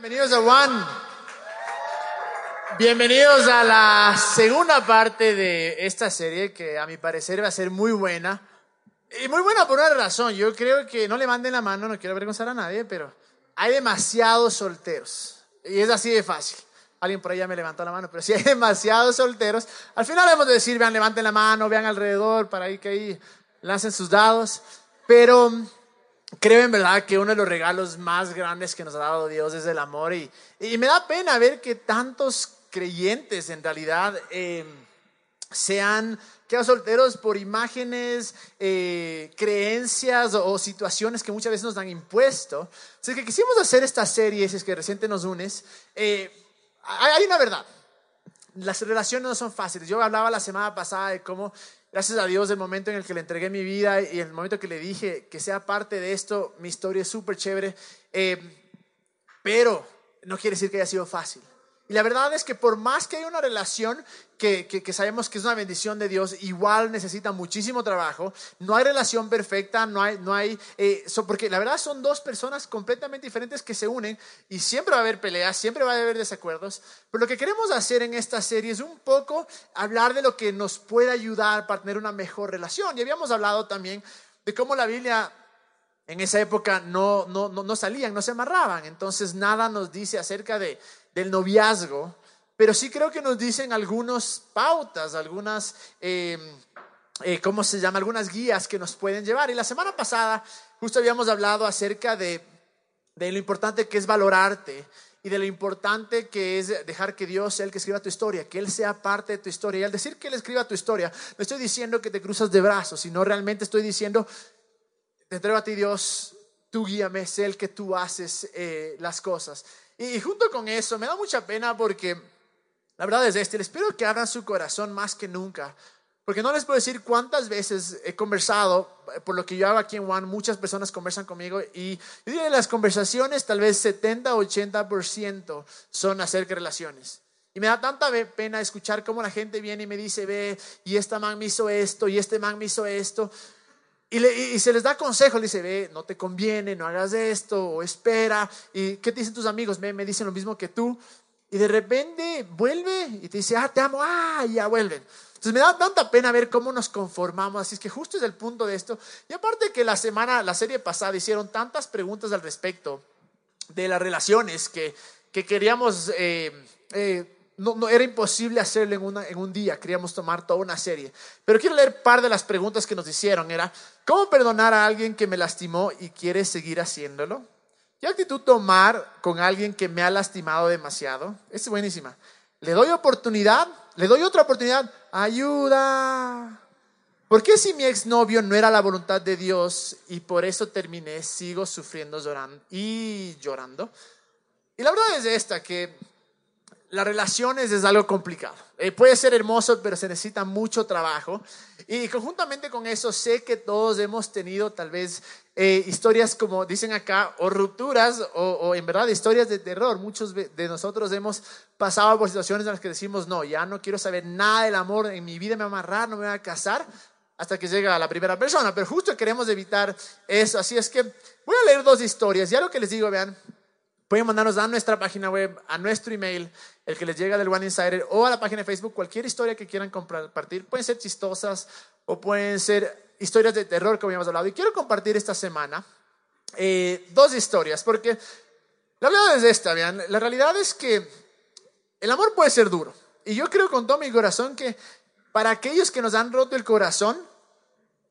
Bienvenidos a One. Bienvenidos a la segunda parte de esta serie que a mi parecer va a ser muy buena. Y muy buena por una razón. Yo creo que no le manden la mano, no quiero avergonzar a nadie, pero hay demasiados solteros. Y es así de fácil. Alguien por allá me levantó la mano, pero si hay demasiados solteros, al final debemos de decir, vean, levanten la mano, vean alrededor, para ahí que ahí lancen sus dados. Pero creo en verdad que uno de los regalos más grandes que nos ha dado Dios es el amor y, y me da pena ver que tantos creyentes en realidad eh, sean quedan solteros por imágenes, eh, creencias o, situaciones que muchas veces nos han impuesto. Así que quisimos hacer esta serie, si es que reciente nos unes. Eh, hay una verdad. Las relaciones no son fáciles. Yo hablaba la semana pasada de cómo Gracias a Dios, el momento en el que le entregué mi vida y el momento que le dije que sea parte de esto, mi historia es súper chévere, eh, pero no quiere decir que haya sido fácil. Y la verdad es que por más que hay una relación que, que, sabemos que es una bendición de Dios, igual necesita muchísimo trabajo. No hay relación perfecta, no hay, no hay, eh, porque la verdad son dos personas completamente diferentes que se unen y siempre va a haber peleas, siempre va a haber desacuerdos. Pero lo que queremos hacer en esta serie es un poco hablar de lo que nos puede ayudar para tener una mejor relación. Y habíamos hablado también de cómo la Biblia en esa época no, no, no, no salían, no se amarraban. Entonces nada nos dice acerca de del noviazgo, pero sí creo que nos dicen algunas pautas, algunas, em, eh, ¿cómo se llama? Algunas guías que nos pueden llevar. Y la semana pasada justo habíamos hablado acerca de, de lo importante que es valorarte y de lo importante que es dejar que Dios sea el que escriba tu historia, que Él sea parte de tu historia. Y al decir que Él escriba tu historia, no estoy diciendo que te cruzas de brazos, sino realmente estoy diciendo, te entrego a ti Dios, tú guíame, sé el que tú haces eh, las cosas. Y junto con eso, me da mucha pena porque la verdad es este, espero que abran su corazón más que nunca. Porque no les puedo decir cuántas veces he conversado, eh, por lo que yo hago aquí en One, muchas personas conversan conmigo y yo diría las conversaciones tal vez 70, 80% son acerca de relaciones. Y me da tanta pena escuchar cómo la gente viene y me dice, ve, y esta man me hizo esto, y este man me hizo esto. Y, se les da consejo, le dice, ve, no te conviene, no hagas esto, o espera. ¿Y qué te dicen tus amigos? Ve, me dicen lo mismo que tú. Y de repente vuelve y te dice, ah, te amo, ah, y ya vuelven. Entonces me da tanta pena ver cómo nos conformamos, así es que justo es el punto de esto. Y aparte que la semana, la serie pasada hicieron tantas preguntas al respecto de las relaciones que, que queríamos eh, eh, no, era imposible hacerlo en, una, en un día, queríamos tomar toda una serie. Pero quiero leer par de las preguntas que nos hicieron. Era, ¿cómo perdonar a alguien que me lastimó y quiere seguir haciéndolo? ¿Qué actitud tomar con alguien que me ha lastimado demasiado? Es buenísima. ¿Le doy oportunidad? ¿Le doy otra oportunidad? Ayuda. ¿Por qué si mi exnovio no era la voluntad de Dios y por eso terminé, sigo sufriendo llorando y llorando? Y la verdad es esta, que las relaciones es algo complicado. Eh, puede ser hermoso, pero se necesita mucho trabajo. Y conjuntamente con eso, sé que todos hemos tenido tal vez eh, historias, como dicen acá, o rupturas, o, en verdad historias de terror. Muchos de nosotros hemos pasado por situaciones en las que decimos, no, ya no quiero saber nada del amor, en mi vida me va a amarrar, no me voy a casar, hasta que llega la primera persona. Pero justo queremos evitar eso. Así es que voy a leer dos historias. Ya lo que les digo, vean, Pueden mandarnos a nuestra página web, a nuestro email, el que les llega del One Insider, o a la página de Facebook, cualquier historia que quieran compartir. Pueden ser chistosas o pueden ser historias de terror, como habíamos hablado. Y quiero compartir esta semana eh, dos historias, porque la verdad es esta, vean. La realidad es que el amor puede ser duro. Y yo creo con todo mi corazón que para aquellos que nos han roto el corazón,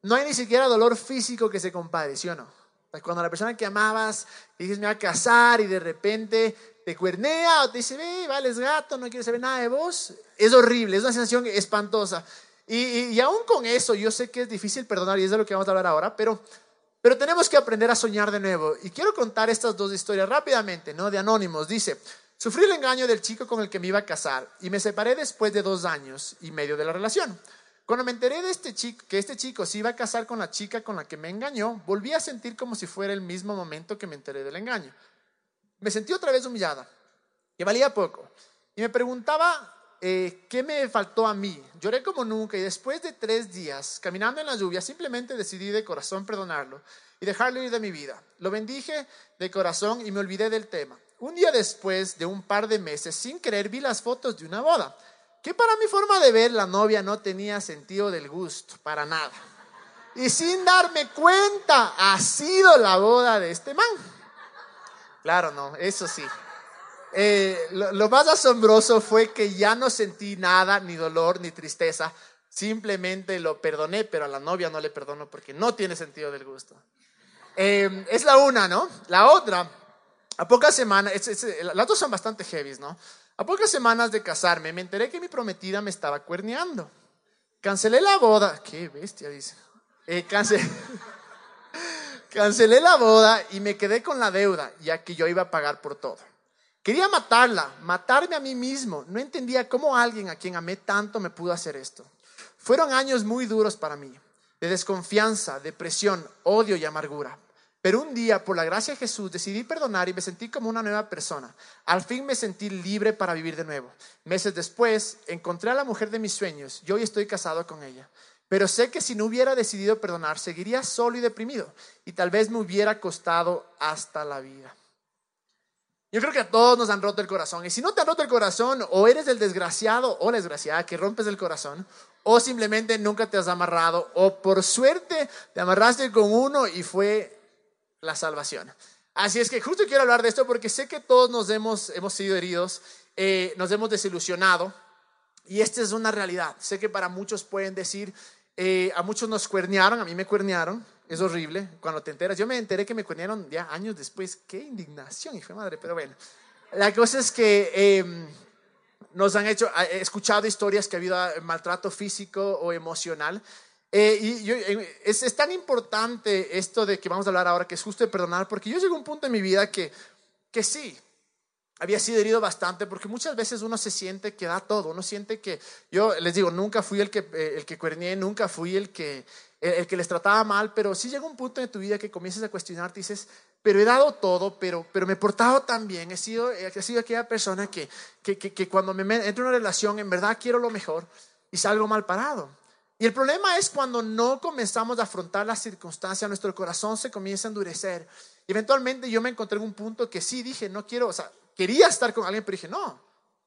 no hay ni siquiera dolor físico que se compare, ¿sí no? Cuando la persona que amabas dices me va a casar y de repente te cuernea o te dice, ve, vales gato, no quiero saber nada de vos, es horrible, es una sensación espantosa. Y, y, aún con eso, yo sé que es difícil perdonar y es de lo que vamos a hablar ahora, pero, pero tenemos que aprender a soñar de nuevo. Y quiero contar estas dos historias rápidamente, ¿no? De Anónimos. Dice, sufrí el engaño del chico con el que me iba a casar y me separé después de dos años y medio de la relación. Cuando me enteré de este chico, que este chico se iba a casar con la chica con la que me engañó, volví a sentir como si fuera el mismo momento que me enteré del engaño. Me sentí otra vez humillada, que valía poco, y me preguntaba eh, qué me faltó a mí. Lloré como nunca y después de tres días, caminando en la lluvia, simplemente decidí de corazón perdonarlo y dejarlo ir de mi vida. Lo bendije de corazón y me olvidé del tema. Un día después de un par de meses, sin querer, vi las fotos de una boda, que para mi forma de ver la novia no tenía sentido del gusto, para nada. Y sin darme cuenta, ha sido la boda de este man. Claro, no, eso sí. Eh, lo, más asombroso fue que ya no sentí nada, ni dolor, ni tristeza. Simplemente lo perdoné, pero a la novia no le perdono porque no tiene sentido del gusto. Eh, es la una, ¿no? La otra, a pocas semanas, las dos son bastante heavy, ¿no? A pocas semanas de casarme, me enteré que mi prometida me estaba cuerneando. Cancelé la boda. Qué bestia, dice. Eh, cancelé la boda y me quedé con la deuda, ya que yo iba a pagar por todo. Quería matarla, matarme a mí mismo. No entendía cómo alguien a quien amé tanto me pudo hacer esto. Fueron años muy duros para mí, de desconfianza, depresión, odio y amargura. Pero un día, por la gracia de Jesús, decidí perdonar y me sentí como una nueva persona. Al fin me sentí libre para vivir de nuevo. Meses después, encontré a la mujer de mis sueños y hoy estoy casado con ella. Pero sé que si no hubiera decidido perdonar, seguiría solo y deprimido y tal vez me hubiera costado hasta la vida. Yo creo que a todos nos han roto el corazón. Y si no te han roto el corazón, o eres el desgraciado o la desgraciada que rompes el corazón, o simplemente nunca te has amarrado, o por suerte te amarraste con uno y fue la salvación. Así es que justo quiero hablar de esto porque sé que todos nos hemos, hemos sido heridos, eh, nos hemos desilusionado, y esta es una realidad. Sé que para muchos pueden decir, eh, a muchos nos cuernearon, a mí me cuernearon, es horrible cuando te enteras. Yo me enteré que me cuernearon ya años después. Qué indignación, hijo de madre, pero bueno. La cosa es que em, nos han hecho, he escuchado historias que ha habido ah, maltrato físico o emocional. Eh, y eh, es, tan importante esto de que vamos a hablar ahora, que es justo de perdonar, porque yo llegué a un punto en mi vida que, que sí, había sido herido bastante porque muchas veces uno se siente que da todo, uno siente que, yo les digo, nunca fui el que, eh, el que cuernié, nunca fui el que, el, que les trataba mal, pero sí llega un punto en tu vida que comienzas a cuestionarte y dices, pero he dado todo, pero, pero me he portado tan bien, he sido, he sido aquella persona que, que, que, cuando me entro en una relación en verdad quiero lo mejor y salgo mal parado. Y el problema es cuando no comenzamos a afrontar las circunstancias, nuestro corazón se comienza a endurecer. Eventualmente yo me encontré en un punto que sí dije, no quiero, o sea, quería estar con alguien, pero dije, no.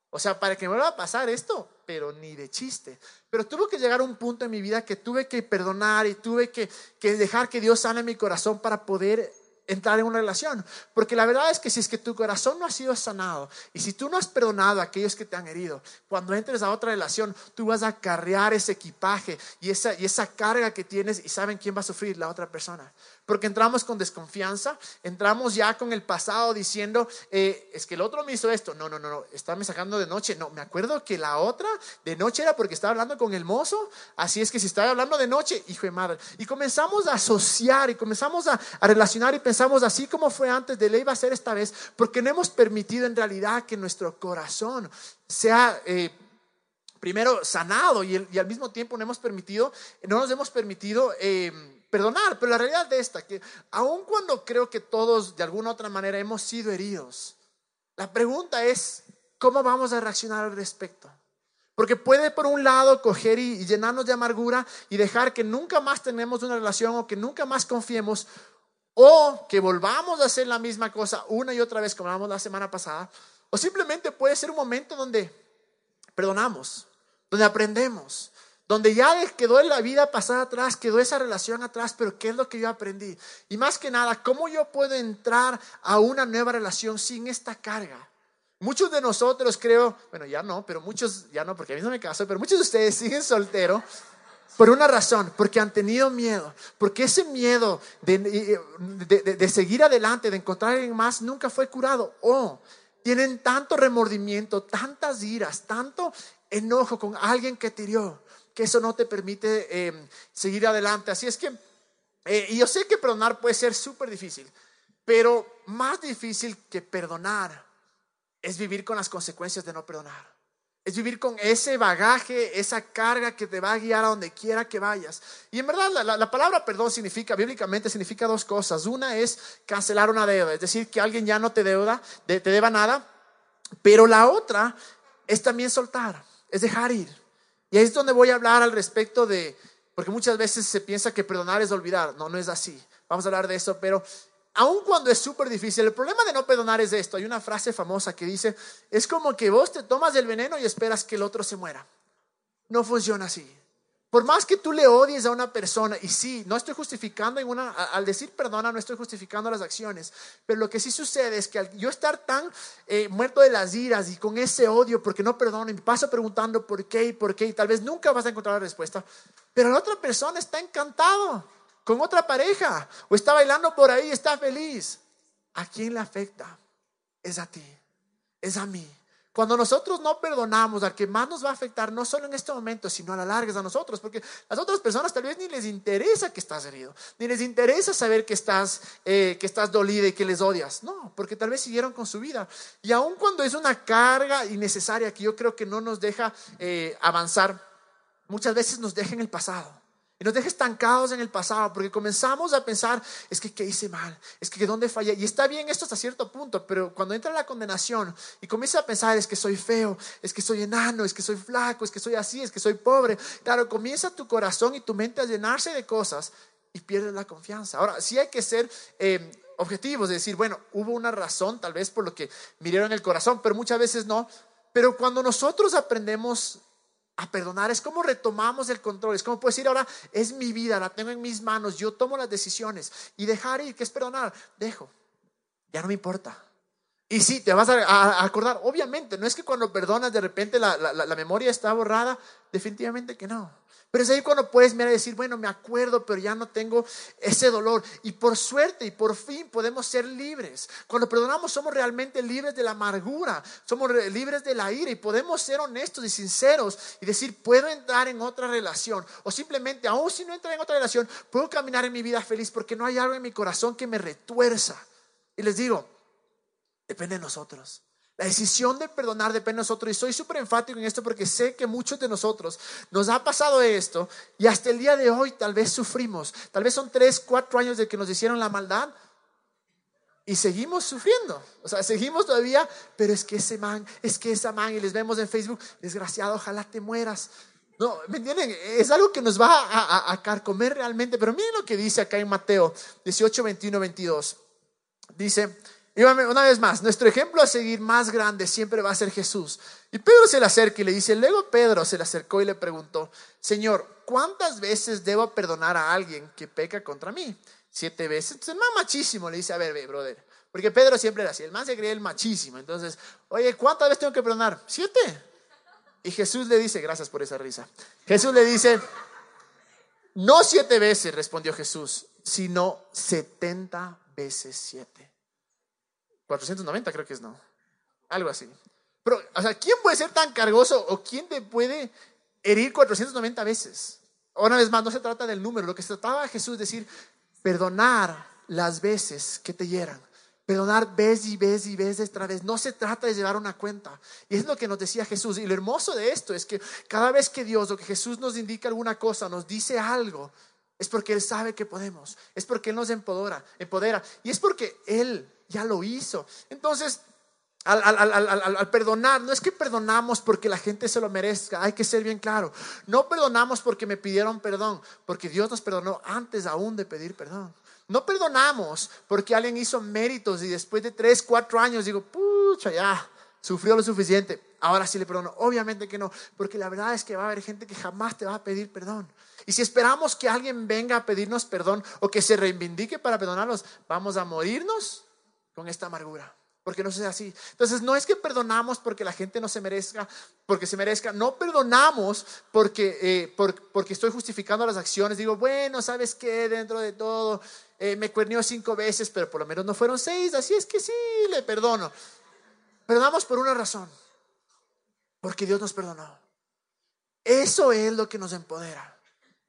O sea, para que me vuelva a pasar esto, pero ni de chiste. Pero tuvo que llegar a un punto en mi vida que tuve que perdonar y tuve que, que dejar que Dios sane mi corazón para poder entrar en una relación. Porque la verdad es que si es que tu corazón no ha sido sanado y si tú no has perdonado a aquellos que te han herido, cuando entres a otra relación, tú vas a carrear ese equipaje y esa, y esa carga que tienes y saben quién va a sufrir, la otra persona. Porque entramos con desconfianza, entramos ya con el pasado diciendo, eh, es que el otro me hizo esto. No, no, no, no, estaba sacando de noche. No, me acuerdo que la otra de noche era porque estaba hablando con el mozo. Así es que si estaba hablando de noche, hijo de madre. Y comenzamos a asociar y comenzamos a, relacionar y pensamos así como fue antes, de ley va a ser esta vez, porque no hemos permitido en realidad que nuestro corazón sea... Eh, primero sanado y, al mismo tiempo no hemos permitido, no nos hemos permitido eh, perdonar. Pero la realidad de esta, que aun cuando creo que todos de alguna u otra manera hemos sido heridos, la pregunta es, ¿cómo vamos a reaccionar al respecto? Porque puede por un lado coger y, llenarnos de amargura y dejar que nunca más tenemos una relación o que nunca más confiemos o que volvamos a hacer la misma cosa una y otra vez como hablamos la semana pasada. O simplemente puede ser un momento donde perdonamos, donde aprendemos, donde ya quedó la vida pasada atrás, quedó esa relación atrás, pero ¿qué es lo que yo aprendí? Y más que nada, ¿cómo yo puedo entrar a una nueva relación sin esta carga? Muchos de nosotros creo, bueno, ya no, pero muchos, ya no, porque a mí no me caso, pero muchos de ustedes siguen solteros por una razón, porque han tenido miedo, porque ese miedo de, de, seguir adelante, de encontrar a alguien más, nunca fue curado. O tienen tanto remordimiento, tantas iras, tanto enojo con alguien que te hirió, que eso no te permite em, seguir adelante. Así es que, eh, y yo sé que perdonar puede ser súper difícil, pero más difícil que perdonar es vivir con las consecuencias de no perdonar. Es vivir con ese bagaje, esa carga que te va a guiar a donde quiera que vayas. Y en verdad la, palabra perdón significa, bíblicamente significa dos cosas. Una es cancelar una deuda, es decir, que alguien ya no te deuda, te deba nada. Pero la otra es también soltar, es dejar ir. Y ahí es donde voy a hablar al respecto de, porque muchas veces se piensa que perdonar es olvidar. No, no es así. Vamos a hablar de eso, pero aun cuando es súper difícil, el problema de no perdonar es esto. Hay una frase famosa que dice, es como que vos te tomas el veneno y esperas que el otro se muera. No funciona así. Por más que tú le odies a una persona, y sí, no estoy justificando una, al decir perdona, no estoy justificando las acciones, pero lo que sí sucede es que al yo estar tan eh, muerto de las iras y con ese odio porque no perdono y paso preguntando por qué y por qué, y tal vez nunca vas a encontrar la respuesta, pero la otra persona está encantado con otra pareja o está bailando por ahí, está feliz. ¿A quién le afecta? Es a ti, es a mí. Cuando nosotros no perdonamos, al que más nos va a afectar, no solo en este momento, sino a la larga es a nosotros, porque las otras personas tal vez ni les interesa que estás herido, ni les interesa saber que estás, eh, que estás dolida y que les odias. No, porque tal vez siguieron con su vida. Y aun cuando es una carga innecesaria que yo creo que no nos deja eh, avanzar, muchas veces nos deja en el pasado. Y nos deja estancados en el pasado porque comenzamos a pensar, es que qué hice mal, es que dónde fallé. Y está bien esto hasta cierto punto, pero cuando entra la condenación y comienza a pensar, es que soy feo, es que soy enano, es que soy flaco, es que soy así, es que soy pobre. Claro, comienza tu corazón y tu mente a llenarse de cosas y pierdes la confianza. Ahora, sí hay que ser... Eh, objetivos, de decir, bueno, hubo una razón tal vez por lo que miraron el corazón, pero muchas veces no. Pero cuando nosotros aprendemos a perdonar, es como retomamos el control, es como puedo decir ahora, es mi vida, la tengo en mis manos, yo tomo las decisiones y dejar ir, que es perdonar, dejo, ya no me importa. Y sí, te vas a, acordar, obviamente, no es que cuando perdonas de repente la, la memoria está borrada, definitivamente que no. Pero es ahí cuando puedes mirar y decir, bueno, me acuerdo, pero ya no tengo ese dolor. Y por suerte y por fin podemos ser libres. Cuando perdonamos somos realmente libres de la amargura, somos libres de la ira y podemos ser honestos y sinceros y decir, puedo entrar en otra relación. O simplemente, aún si no entro en otra relación, puedo caminar en mi vida feliz porque no hay algo en mi corazón que me retuerza. Y les digo, depende de nosotros. La decisión de perdonar depende de nosotros y soy súper enfático en esto porque sé que muchos de nosotros nos ha pasado esto y hasta el día de hoy tal vez sufrimos. Tal vez son tres, cuatro años de que nos hicieron la maldad y seguimos sufriendo. O sea, seguimos todavía, pero es que ese man, es que esa man y les vemos en Facebook, desgraciado, ojalá te mueras. No, ¿me entienden? Es algo que nos va a, a carcomer realmente, pero miren lo que dice acá en Mateo 18, 21, 22. Dice, y una vez más, nuestro ejemplo a seguir más grande siempre va a ser Jesús. Y Pedro se le acerca y le dice, luego Pedro se le acercó y le preguntó, Señor, ¿cuántas veces debo perdonar a alguien que peca contra mí? Siete veces. Entonces el más machísimo le dice, a ver, ve, brother. Porque Pedro siempre era así, el más se creía el machísimo. Entonces, oye, ¿cuántas veces tengo que perdonar? Siete. Y Jesús le dice, gracias por esa risa. Jesús le dice, no siete veces, respondió Jesús, sino setenta veces siete. 490 creo que es, ¿no? Algo así. Pero, o sea, ¿quién puede ser tan cargoso o quién te puede herir 490 veces? Una vez más, no se trata del número, lo que se trataba Jesús decir, perdonar las veces que te hieran. Perdonar vez y vez y vez otra vez. No se trata de llevar una cuenta. Y es lo que nos decía Jesús. Y lo hermoso de esto es que cada vez que Dios o que Jesús nos indica alguna cosa, nos dice algo, es porque Él sabe que podemos. Es porque Él nos empodera. empodera y es porque Él ya lo hizo. Entonces, al, perdonar, no es que perdonamos porque la gente se lo merezca, hay que ser bien claro. No perdonamos porque me pidieron perdón, porque Dios nos perdonó antes aún de pedir perdón. No perdonamos porque alguien hizo méritos y después de tres, cuatro años digo, pucha, ya, sufrió lo suficiente, ahora sí le perdono. Obviamente que no, porque la verdad es que va a haber gente que jamás te va a pedir perdón. Y si esperamos que alguien venga a pedirnos perdón o que se reivindique para perdonarnos, vamos a morirnos con esta amargura. Porque no es así. Entonces, no es que perdonamos porque la gente no se merezca, porque se merezca. No perdonamos porque, eh, porque estoy justificando las acciones. Digo, bueno, ¿sabes qué? Dentro de todo, eh, me cuernió cinco veces, pero por lo menos no fueron seis. Así es que sí, le perdono. Perdonamos por una razón. Porque Dios nos perdonó. Eso es lo que nos empodera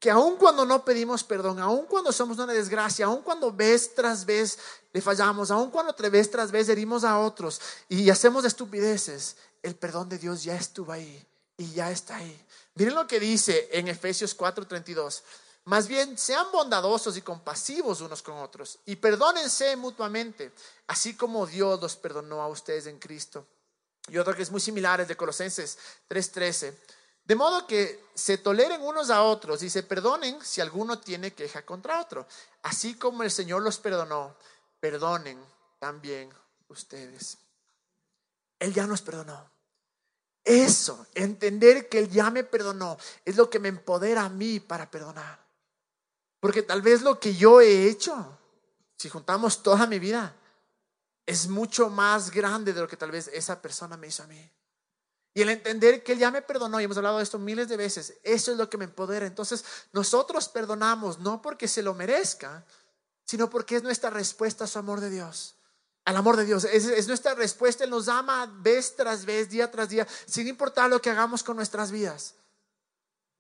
que aun cuando no pedimos perdón, aun cuando somos una desgracia, aun cuando vez tras vez le fallamos, aun cuando vez tras vez herimos a otros y hacemos estupideces, el perdón de Dios ya estuvo ahí y ya está ahí. Miren lo que dice en Efesios 4:32. Más bien, sean bondadosos y compasivos unos con otros y perdónense mutuamente, así como Dios los perdonó a ustedes en Cristo. Y otro que es muy similar es de Colosenses 3:13. De modo que se toleren unos a otros y se perdonen si alguno tiene queja contra otro. Así como el Señor los perdonó, perdonen también ustedes. Él ya nos perdonó. Eso, entender que Él ya me perdonó, es lo que me empodera a mí para perdonar. Porque tal vez lo que yo he hecho, si juntamos toda mi vida, es mucho más grande de lo que tal vez esa persona me hizo a mí. Y el entender que Él ya me perdonó, y hemos hablado de esto miles de veces, eso es lo que me empodera. Entonces, nosotros perdonamos no porque se lo merezca, sino porque es nuestra respuesta a su amor de Dios al amor de Dios. Es, nuestra respuesta. Él nos ama vez tras vez, día tras día, sin importar lo que hagamos con nuestras vidas.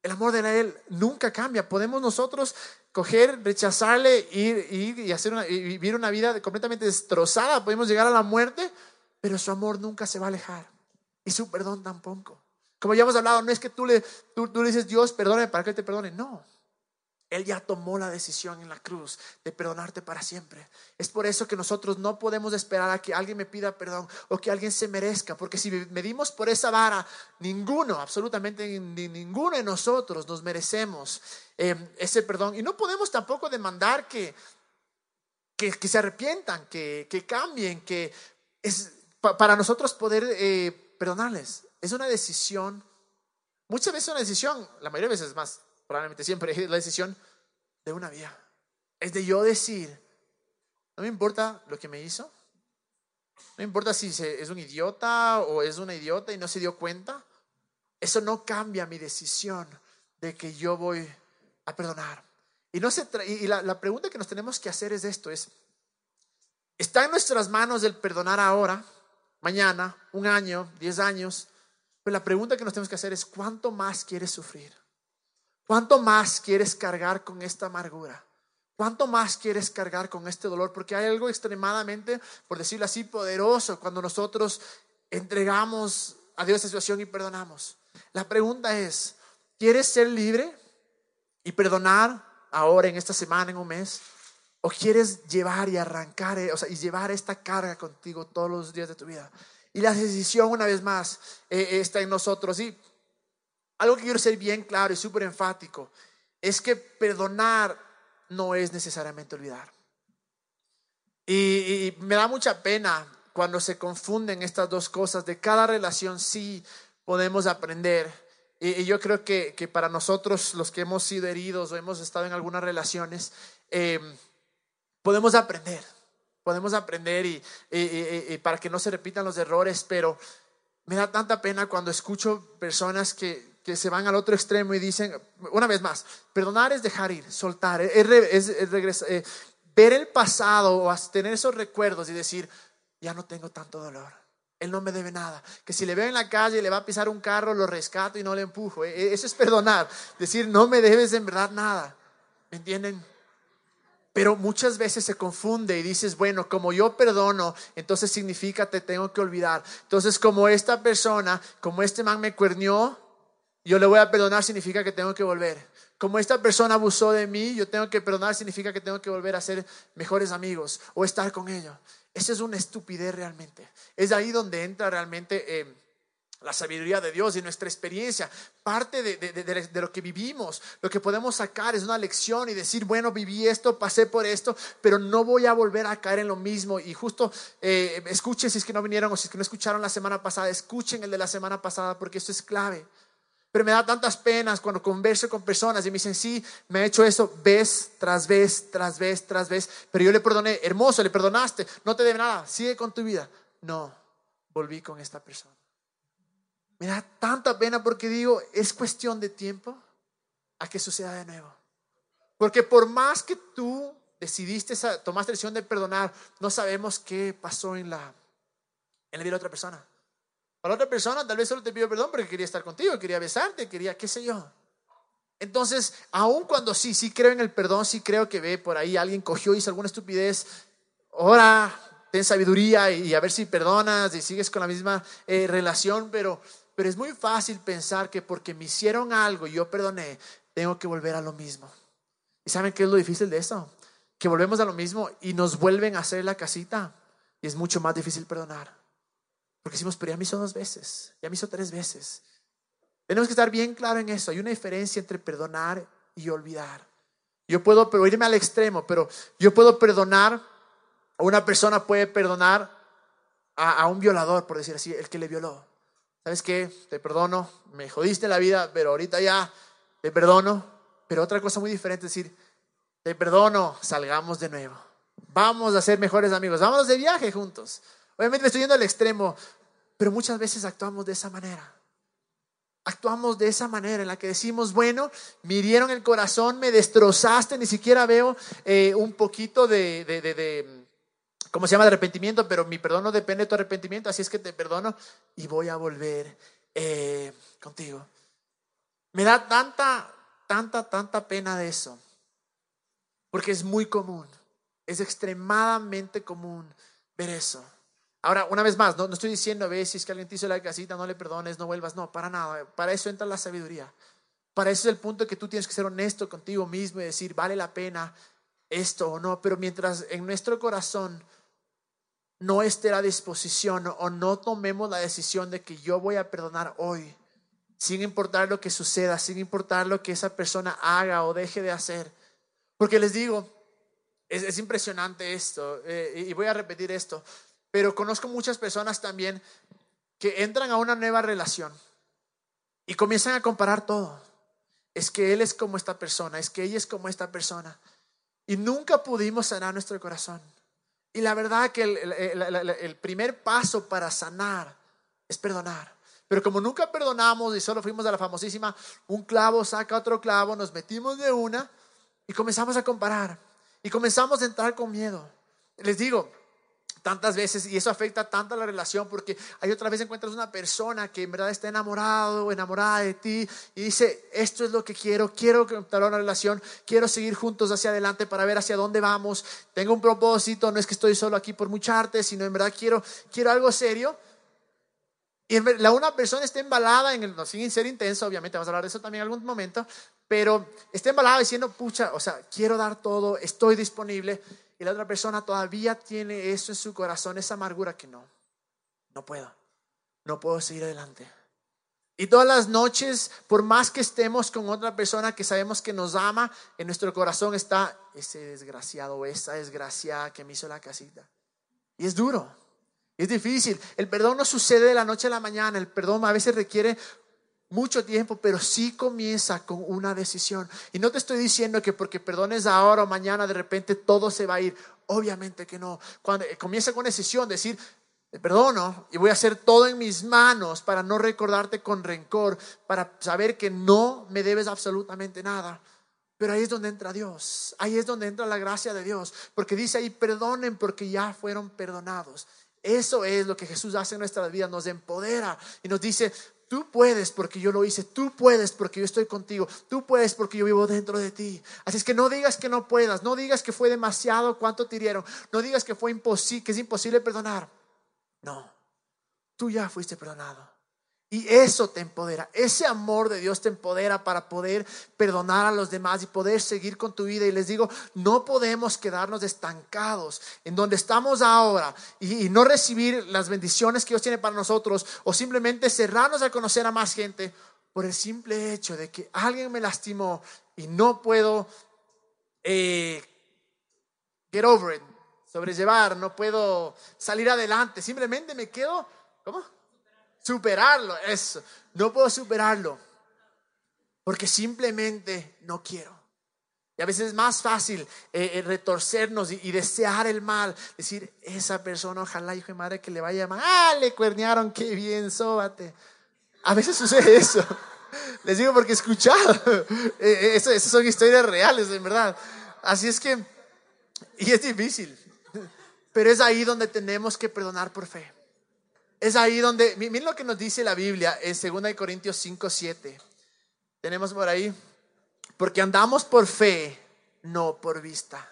El amor de Él nunca cambia. Podemos nosotros coger, rechazarle, ir, ir y hacer una, vivir una vida completamente destrozada. Podemos llegar a la muerte, pero su amor nunca se va a alejar. Y su perdón tampoco. Como ya hemos hablado, no es que tú le, tú, tú dices, Dios, perdóname para que Él te perdone. No. Él ya tomó la decisión en la cruz de perdonarte para siempre. Es por eso que nosotros no podemos esperar a que alguien me pida perdón o que alguien se merezca, porque si medimos por esa vara, ninguno, absolutamente ninguno de nosotros nos merecemos eh, ese perdón. Y no podemos tampoco demandar que, que, se arrepientan, que, que, cambien, que es para nosotros poder eh, perdonarles. Es una decisión, muchas veces una decisión, la mayoría de veces más, probablemente siempre es la decisión de una vía. Es de yo decir, no me importa lo que me hizo, no importa si es un idiota o es una idiota y no se dio cuenta, eso no cambia mi decisión de que yo voy a perdonar. Y, no se y la, la pregunta que nos tenemos que hacer es esto, es, ¿está en nuestras manos el perdonar ahora, mañana, un año, diez años? Pero la pregunta que nos tenemos que hacer es, ¿cuánto más quieres sufrir? ¿Cuánto más quieres cargar con esta amargura? ¿Cuánto más quieres cargar con este dolor? Porque hay algo extremadamente, por decirlo así, poderoso cuando nosotros entregamos a Dios esa situación y perdonamos. La pregunta es, ¿quieres ser libre y perdonar ahora, en esta semana, en un mes? ¿O quieres llevar y arrancar, eh, o sea, y llevar esta carga contigo todos los días de tu vida? Y la decisión, una vez más, eh, está en nosotros. Y algo que quiero ser bien claro y súper enfático es que perdonar no es necesariamente olvidar. Y, me da mucha pena cuando se confunden estas dos cosas. De cada relación sí podemos aprender. Y, yo creo que, para nosotros, los que hemos sido heridos o hemos estado en algunas relaciones, eh, podemos aprender. Podemos aprender y, y para que no se repitan los errores, pero me da tanta pena cuando escucho personas que, que se van al otro extremo y dicen, una vez más, perdonar es dejar ir, soltar, es, eh, ver el pasado o tener esos recuerdos y decir, ya no tengo tanto dolor. Él no me debe nada. Que si le veo en la calle y le va a pisar un carro, lo rescato y no le empujo. E, e, eso es perdonar. Decir, no me debes en verdad nada. ¿Me entienden? Pero muchas veces se confunde y dices, bueno, como yo perdono, entonces significa te tengo que olvidar. Entonces, como esta persona, como este man me cuernió, yo le voy a perdonar significa que tengo que volver. Como esta persona abusó de mí, yo tengo que perdonar significa que tengo que volver a ser mejores amigos o estar con ellos. Esa es una estupidez realmente. Es ahí donde entra realmente eh, la sabiduría de Dios y nuestra experiencia. Parte de, lo que vivimos, lo que podemos sacar es una lección y decir, bueno, viví esto, pasé por esto, pero no voy a volver a caer en lo mismo. Y justo eh, escuchen si es que no vinieron o si es que no escucharon la semana pasada, escuchen el de la semana pasada porque esto es clave. Pero me da tantas penas cuando converso con personas y me dicen, sí, me ha hecho eso vez tras vez, tras vez, tras vez. Pero yo le perdoné, hermoso, le perdonaste, no te debe nada, sigue con tu vida. No, volví con esta persona. Me da tanta pena porque digo, es cuestión de tiempo a que suceda de nuevo. Porque por más que tú decidiste, tomaste la decisión de perdonar, no sabemos qué pasó en la, en la vida de otra persona. Para otra persona tal vez solo te pidió perdón porque quería estar contigo, quería besarte, quería qué sé yo. Entonces, aun cuando sí, sí creo en el perdón, sí creo que ve por ahí alguien cogió, hizo alguna estupidez, ora, ten sabiduría y, a ver si perdonas y sigues con la misma eh, relación, pero, pero es muy fácil pensar que porque me hicieron algo y yo perdoné, tengo que volver a lo mismo. ¿Y saben qué es lo difícil de eso? Que volvemos a lo mismo y nos vuelven a hacer la casita y es mucho más difícil perdonar. Porque decimos, pero ya me hizo dos veces, ya me hizo tres veces. Tenemos que estar bien claro en eso. Hay una diferencia entre perdonar y olvidar. Yo puedo irme al extremo, pero yo puedo perdonar Una persona puede perdonar a, un violador, por decir así, el que le violó. ¿Sabes qué? Te perdono, me jodiste la vida, pero ahorita ya te perdono. Pero otra cosa muy diferente es decir, te perdono, salgamos de nuevo. Vamos a ser mejores amigos, vamos de viaje juntos. Obviamente me estoy yendo al extremo, pero muchas veces actuamos de esa manera. Actuamos de esa manera en la que decimos, bueno, me hirieron el corazón, me destrozaste, ni siquiera veo eh, un poquito de, de, de, ¿cómo se llama? De arrepentimiento, pero mi perdón no depende de tu arrepentimiento, así es que te perdono y voy a volver eh, contigo. Me da tanta, tanta, tanta pena de eso, porque es muy común, es extremadamente común ver eso. Ahora, una vez más, no, estoy diciendo, ve, si que alguien te hizo la casita, no le perdones, no vuelvas. No, para nada. Para eso entra la sabiduría. Para eso es el punto que tú tienes que ser honesto contigo mismo y decir, vale la pena esto o no. Pero mientras en nuestro corazón no esté la disposición o no tomemos la decisión de que yo voy a perdonar hoy, sin importar lo que suceda, sin importar lo que esa persona haga o deje de hacer. Porque les digo, es, impresionante esto, eh, y voy a repetir esto. Pero conozco muchas personas también que entran a una nueva relación y comienzan a comparar todo. Es que él es como esta persona, es que ella es como esta persona. Y nunca pudimos sanar nuestro corazón. Y la verdad que el, primer paso para sanar es perdonar. Pero como nunca perdonamos y solo fuimos a la famosísima, un clavo saca otro clavo, nos metimos de una y comenzamos a comparar. Y comenzamos a entrar con miedo. Les digo, tantas veces y eso afecta tanto a la relación porque hay otra vez encuentras una persona que en verdad está enamorado enamorada de ti y dice, esto es lo que quiero, quiero entablar una relación, quiero seguir juntos hacia adelante para ver hacia dónde vamos, tengo un propósito, no es que estoy solo aquí por mucha arte, sino en verdad quiero, quiero algo serio. Y la una persona está embalada en el, sin ser intenso, obviamente vamos a hablar de eso también en algún momento, pero está embalada diciendo, pucha, o sea, quiero dar todo, estoy disponible, y la otra persona todavía tiene eso en su corazón, esa amargura que no, no puedo, no puedo seguir adelante. Y todas las noches, por más que estemos con otra persona que sabemos que nos ama, en nuestro corazón está ese desgraciado esa desgraciada que me hizo la casita. Y es duro, es difícil. El perdón no sucede de la noche a la mañana, el perdón a veces requiere mucho tiempo, pero sí comienza con una decisión. Y no te estoy diciendo que porque perdones ahora o mañana de repente todo se va a ir. Obviamente que no. Cuando eh, comienza con decisión, decir, perdono y voy a hacer todo en mis manos para no recordarte con rencor, para saber que no me debes absolutamente nada. Pero ahí es donde entra Dios, ahí es donde entra la gracia de Dios, porque dice ahí, perdonen porque ya fueron perdonados. Eso es lo que Jesús hace en nuestra vida, nos empodera y nos dice, Tú puedes porque yo lo hice, tú puedes porque yo estoy contigo, tú puedes porque yo vivo dentro de ti. Así es que no digas que no puedas, no digas que fue demasiado cuánto te hirieron, no digas que fue imposible, que es imposible perdonar. No, tú ya fuiste perdonado. Y eso te empodera, ese amor de Dios te empodera para poder perdonar a los demás y poder seguir con tu vida. Y les digo, no podemos quedarnos estancados en donde estamos ahora y, no recibir las bendiciones que Dios tiene para nosotros o simplemente cerrarnos a conocer a más gente por el simple hecho de que alguien me lastimó y no puedo eh, get over it, sobrellevar, no puedo salir adelante, simplemente me quedo, ¿cómo? Superarlo, eso. No puedo superarlo porque simplemente no quiero. Y a veces es más fácil eh, eh, retorcernos y, desear el mal. Decir, esa persona, ojalá, hijo de madre, que le vaya mal. Ah, le cuernearon, qué bien, sóbate. A veces sucede eso. Les digo porque he escuchado. Eh, esas son historias reales, en verdad. Así es que, y es difícil. Pero es ahí donde tenemos que perdonar por fe. Es ahí donde, miren lo que nos dice la Biblia en 2 Corintios 5, 7. Tenemos por ahí, porque andamos por fe, no por vista.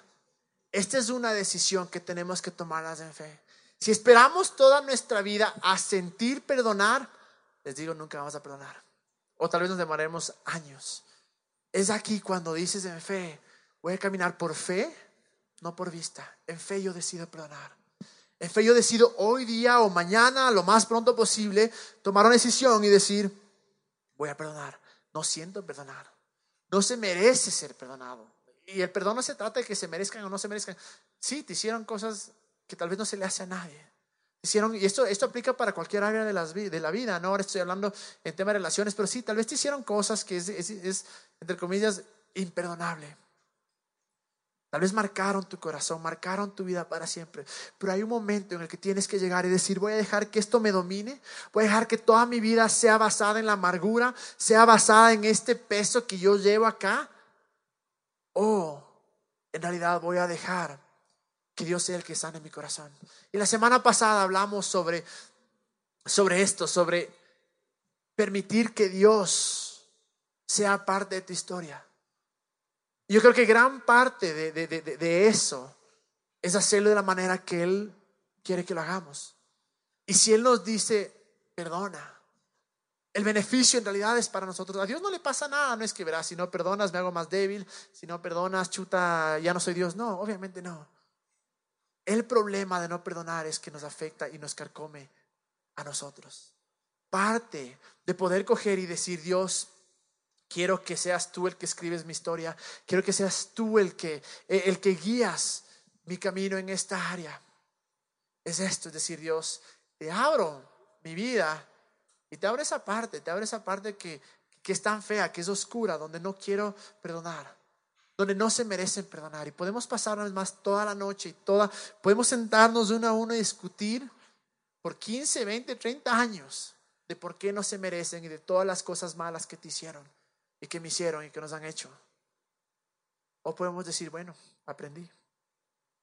Esta es una decisión que tenemos que tomarlas en fe. Si esperamos toda nuestra vida a sentir perdonar, les digo, nunca vamos a perdonar. O tal vez nos demoremos años. Es aquí cuando dices en fe, voy a caminar por fe, no por vista. En fe yo decido perdonar. En fe yo decido hoy día o mañana, lo más pronto posible, tomar una decisión y decir, voy a perdonar. No siento perdonar. No se merece ser perdonado. Y el perdón no se trata de que se merezcan o no se merezcan. Sí, te hicieron cosas que tal vez no se le hace a nadie. Hicieron, y esto, esto aplica para cualquier área de, las, de la vida, ¿no? Ahora estoy hablando en tema de relaciones, pero sí, tal vez te hicieron cosas que es entre comillas, imperdonable. Tal vez marcaron tu corazón, marcaron tu vida para siempre. Pero hay un momento en el que tienes que llegar y decir, voy a dejar que esto me domine, voy a dejar que toda mi vida sea basada en la amargura, sea basada en este peso que yo llevo acá. O en realidad voy a dejar que Dios sea el que sane mi corazón. Y la semana pasada hablamos sobre, sobre esto, sobre permitir que Dios sea parte de tu historia. Yo creo que gran parte de, eso es hacerlo de la manera que Él quiere que lo hagamos. Y si Él nos dice, perdona, el beneficio en realidad es para nosotros. A Dios no le pasa nada, no es que verás, si no perdonas me hago más débil, si no perdonas, chuta, ya no soy Dios. No, obviamente no. El problema de no perdonar es que nos afecta y nos carcome a nosotros. Parte de poder coger y decir, Dios, Quiero que seas tú el que escribes mi historia. Quiero que seas tú el que, el que guías mi camino en esta área. Es esto, es decir, Dios, te abro mi vida y te abro esa parte, te abro esa parte que, que es tan fea, que es oscura, donde no quiero perdonar, donde no se merecen perdonar. Y podemos pasarnos más toda la noche y toda, podemos sentarnos uno a uno y discutir por 15, 20, 30 años de por qué no se merecen y de todas las cosas malas que te hicieron y que me hicieron y que nos han hecho. O podemos decir, bueno, aprendí,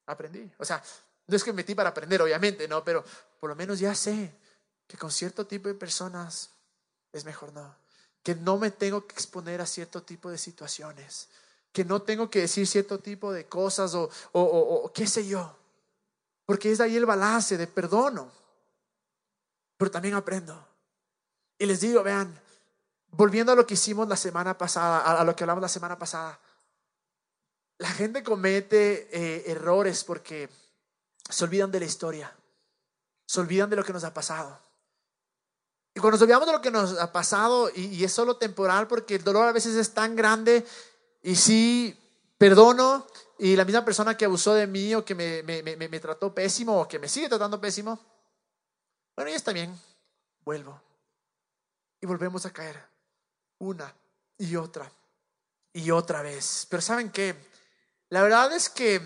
aprendí. O sea, no es que me metí para aprender, obviamente, no, pero por lo menos ya sé que con cierto tipo de personas es mejor no. Que no me tengo que exponer a cierto tipo de situaciones. Que no tengo que decir cierto tipo de cosas o, o, qué sé yo. Porque es ahí el balance de perdono. Pero también aprendo. Y les digo, vean, volviendo a lo que hicimos la semana pasada, a, lo que hablamos la semana pasada, la gente comete eh, errores porque se olvidan de la historia, se olvidan de lo que nos ha pasado. Y cuando nos olvidamos de lo que nos ha pasado, y, es solo temporal porque el dolor a veces es tan grande, y sí, perdono, y la misma persona que abusó de mí o que me, me, me, me trató pésimo o que me sigue tratando pésimo, bueno, ya está bien, vuelvo. Y volvemos a caer una y otra y otra vez. Pero ¿saben qué? La verdad es que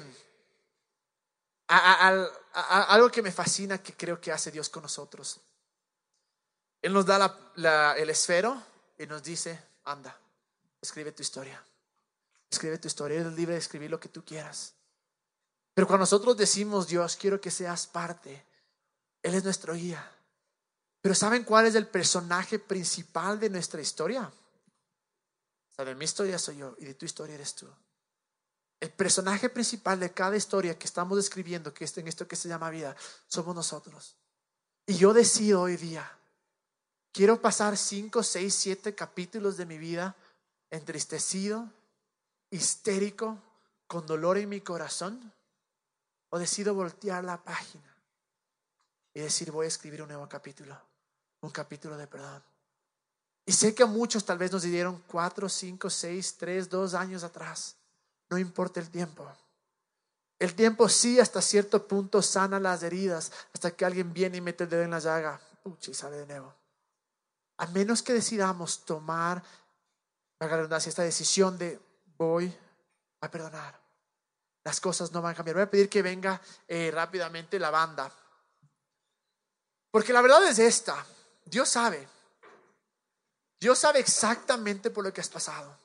algo que me fascina que creo que hace Dios con nosotros. Él nos da el esfero y nos dice, anda, escribe tu historia. Escribe tu historia, eres libre de escribir lo que tú quieras. Pero cuando nosotros decimos, Dios, quiero que seas parte, Él es nuestro guía. Pero ¿saben cuál es el personaje principal de nuestra historia? De mi historia soy yo y de tu historia eres tú. El personaje principal de cada historia que estamos describiendo, que es en esto que se llama vida, somos nosotros. Y yo decido hoy día, quiero pasar cinco, seis, siete capítulos de mi vida entristecido, histérico, con dolor en mi corazón, o decido voltear la página y decir, voy a escribir un nuevo capítulo, un capítulo de perdón. Y sé que muchos tal vez nos dieron cuatro, cinco, seis, tres, dos años atrás. No importa el tiempo. El tiempo sí hasta cierto punto sana las heridas, hasta que alguien viene y mete el dedo en la llaga, y sale de nuevo. A menos que decidamos tomar, esta decisión de voy a perdonar. Las cosas no van a cambiar. Voy a pedir que venga eh, rápidamente la banda. Porque la verdad es esta. Dios sabe. Dios sabe exactamente por lo que has pasado.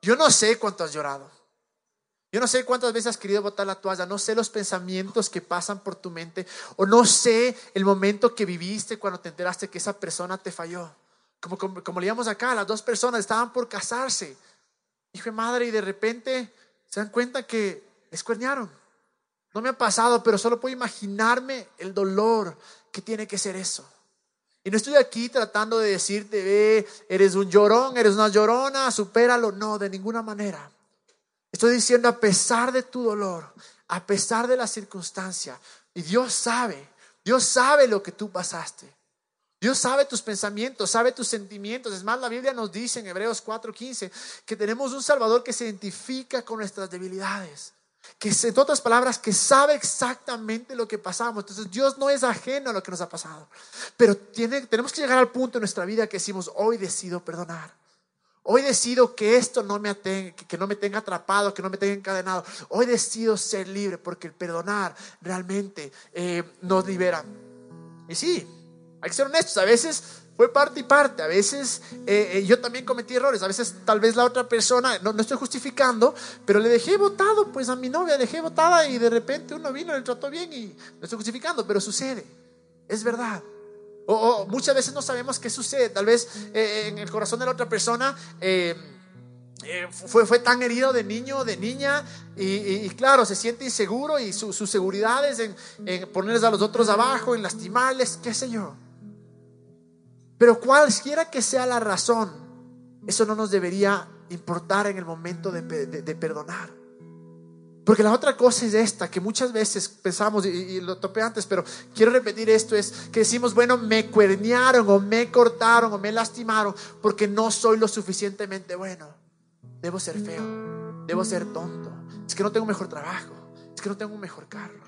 Yo no sé cuánto has llorado. Yo no sé cuántas veces has querido botar la toalla, no sé los pensamientos que pasan por tu mente o no sé el momento que viviste cuando te enteraste que esa persona te falló. Como, como, como leíamos acá, las dos personas estaban por casarse. Hijo de madre, y de repente se dan cuenta que les cuernearon. No me ha pasado, pero solo puedo imaginarme el dolor que tiene que ser eso. Y no estoy aquí tratando de decirte, ve, eres un llorón, eres una llorona, supéralo. No, de ninguna manera. Estoy diciendo, a pesar de tu dolor, a pesar de la circunstancia, y Dios sabe, Dios sabe lo que tú pasaste. Dios sabe tus pensamientos, sabe tus sentimientos. Es más, la Biblia nos dice en Hebreos 4:15 que tenemos un Salvador que se identifica con nuestras debilidades. Que en otras palabras, que sabe exactamente lo que pasamos. Entonces Dios no es ajeno a lo que nos ha pasado. Pero tiene, tenemos que llegar al punto en nuestra vida que decimos, hoy decido perdonar. Hoy decido que esto no me, que no me tenga atrapado, que no me tenga encadenado. Hoy decido ser libre porque el perdonar realmente eh, nos libera. Y sí, hay que ser honestos. A veces fue parte y parte. A veces eh, eh, yo también cometí errores. A veces tal vez la otra persona, no, no estoy justificando, pero le dejé votado pues a mi novia, dejé votada y de repente uno vino, le trató bien y no estoy justificando, pero sucede. Es verdad. O, muchas veces no sabemos qué sucede. Tal vez eh, en el corazón de la otra persona fue, fue tan herido de niño, de niña, y, claro, se siente inseguro y sus seguridades en, en ponerles a los otros abajo, en lastimarles, qué sé yo. Pero cualquiera que sea la razón, eso no nos debería importar en el momento de perdonar. Porque la otra cosa es esta, que muchas veces pensamos, y, lo topé antes, pero quiero repetir esto, es que decimos, bueno, me cuernearon o me cortaron o me lastimaron porque no soy lo suficientemente bueno. Debo ser feo, debo ser tonto, es que no tengo mejor trabajo, es que no tengo un mejor carro.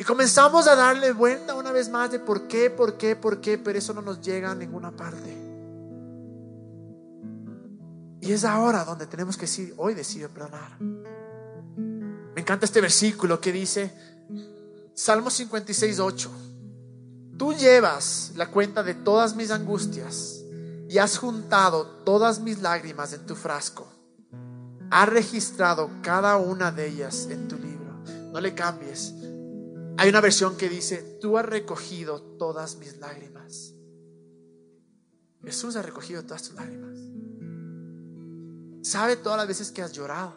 Y comenzamos a darle vuelta una vez más de por qué, por qué, por qué, pero eso no nos llega a ninguna parte. Y es ahora donde tenemos que decir, hoy decido perdonar. Me encanta este versículo que dice, Salmo 56, 8, tú llevas la cuenta de todas mis angustias y has juntado todas mis lágrimas en tu frasco. Has registrado cada una de ellas en tu libro. No le cambies. Hay una versión que dice, tú has recogido todas mis lágrimas. Jesús ha recogido todas tus lágrimas. Sabe todas las veces que has llorado.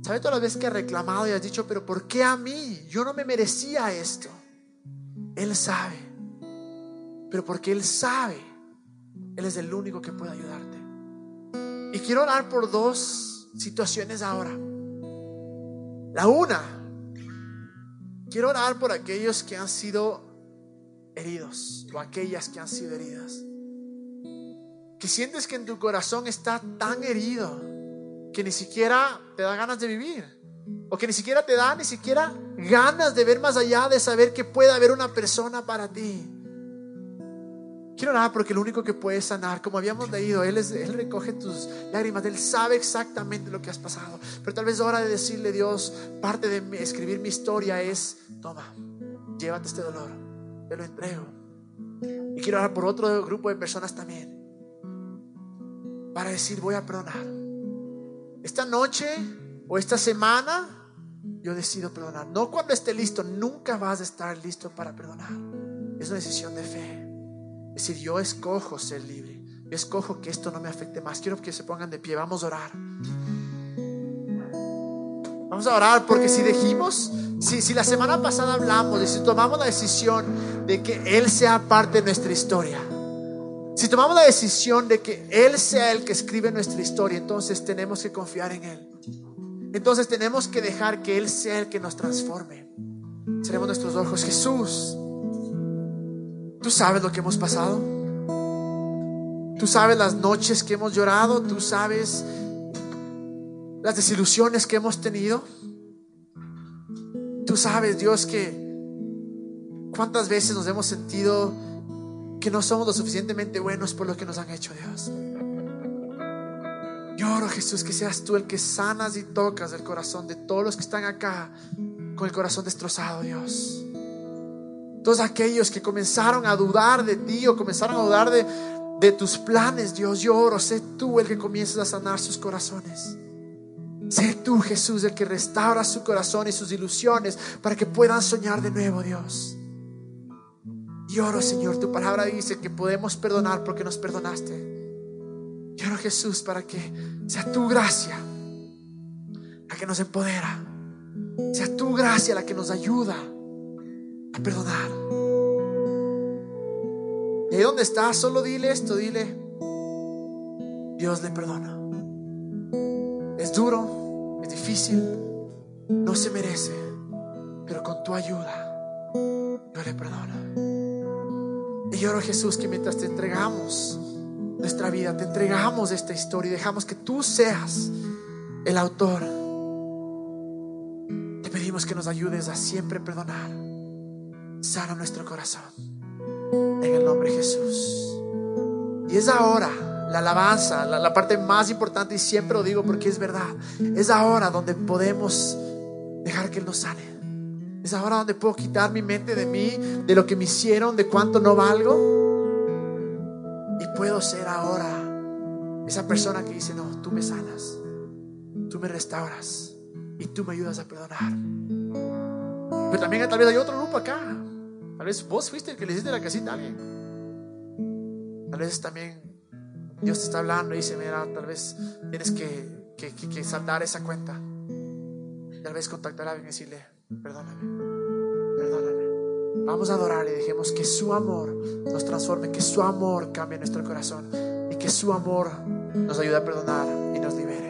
¿Sabe todas las veces que has reclamado y has dicho, pero ¿por qué a mí? Yo no me merecía esto. Él sabe. Pero porque Él sabe, Él es el único que puede ayudarte. Y quiero hablar por dos situaciones ahora. La una, quiero orar por aquellos que han sido heridos o aquellas que han sido heridas. Que sientes que en tu corazón está tan herido que ni siquiera te da ganas de vivir. O que ni siquiera te da ni siquiera ganas de ver más allá, de saber que puede haber una persona para ti. Quiero orar porque lo único que puede sanar, como habíamos leído, Él, es, Él recoge tus lágrimas, Él sabe exactamente lo que has pasado. Pero tal vez hora de decirle, Dios, parte de escribir mi historia es, toma, llévate este dolor, te lo entrego. Y quiero orar por otro grupo de personas también, para decir, voy a perdonar esta noche o esta semana, yo decido perdonar. No cuando esté listo, nunca vas a estar listo para perdonar. Es una decisión de fe. Decir, yo escojo ser libre. Yo escojo que esto no me afecte más. Quiero que se pongan de pie. Vamos a orar. Vamos a orar porque si dijimos, si, si la semana pasada hablamos y si tomamos la decisión de que Él sea parte de nuestra historia, si tomamos la decisión de que Él sea el que escribe nuestra historia, entonces tenemos que confiar en Él. Entonces tenemos que dejar que Él sea el que nos transforme. Seremos nuestros ojos. Jesús, tú sabes lo que hemos pasado. Tú sabes las noches que hemos llorado. Tú sabes las desilusiones que hemos tenido. Tú sabes, Dios, que cuántas veces nos hemos sentido que no somos lo suficientemente buenos por lo que nos han hecho, Dios. Yo oro, Jesús, que seas tú el que sanas y tocas el corazón de todos los que están acá con el corazón destrozado, Dios. Todos aquellos que comenzaron a dudar de ti o comenzaron a dudar de, de tus planes, Dios, yo oro, sé tú el que comiences a sanar sus corazones. Sé tú, Jesús, el que restaura su corazón y sus ilusiones para que puedan soñar de nuevo, Dios. Y oro, Señor, tu palabra dice que podemos perdonar porque nos perdonaste. Y oro, Jesús, para que sea tu gracia la que nos empodera. Sea tu gracia la que nos ayuda a perdonar. Y ahí donde estás, solo dile esto, dile, Dios le perdona. Es duro, es difícil, no se merece, pero con tu ayuda, yo le perdono. Y yo oro Jesús que mientras te entregamos nuestra vida, te entregamos esta historia y dejamos que tú seas el autor pedimos que nos ayudes a siempre perdonar. Sana nuestro corazón. En el nombre de Jesús. Y es ahora la alabanza, la, parte más importante, y siempre lo digo porque es verdad, es ahora donde podemos dejar que Él nos sane. Es ahora donde puedo quitar mi mente de mí, de lo que me hicieron, de cuánto no valgo. Y puedo ser ahora esa persona que dice, no, tú me sanas, tú me restauras y tú me ayudas a perdonar. Pero también tal vez hay otro grupo acá. Tal vez vos fuiste el que le hiciste la casita a alguien. Tal vez también Dios te está hablando y dice, mira, tal vez tienes que, que, que, saldar esa cuenta. Tal vez contactar a alguien y decirle, perdóname, perdóname. Vamos a adorar y dejemos que su amor nos transforme, que su amor cambie nuestro corazón y que su amor nos ayude a perdonar y nos libere.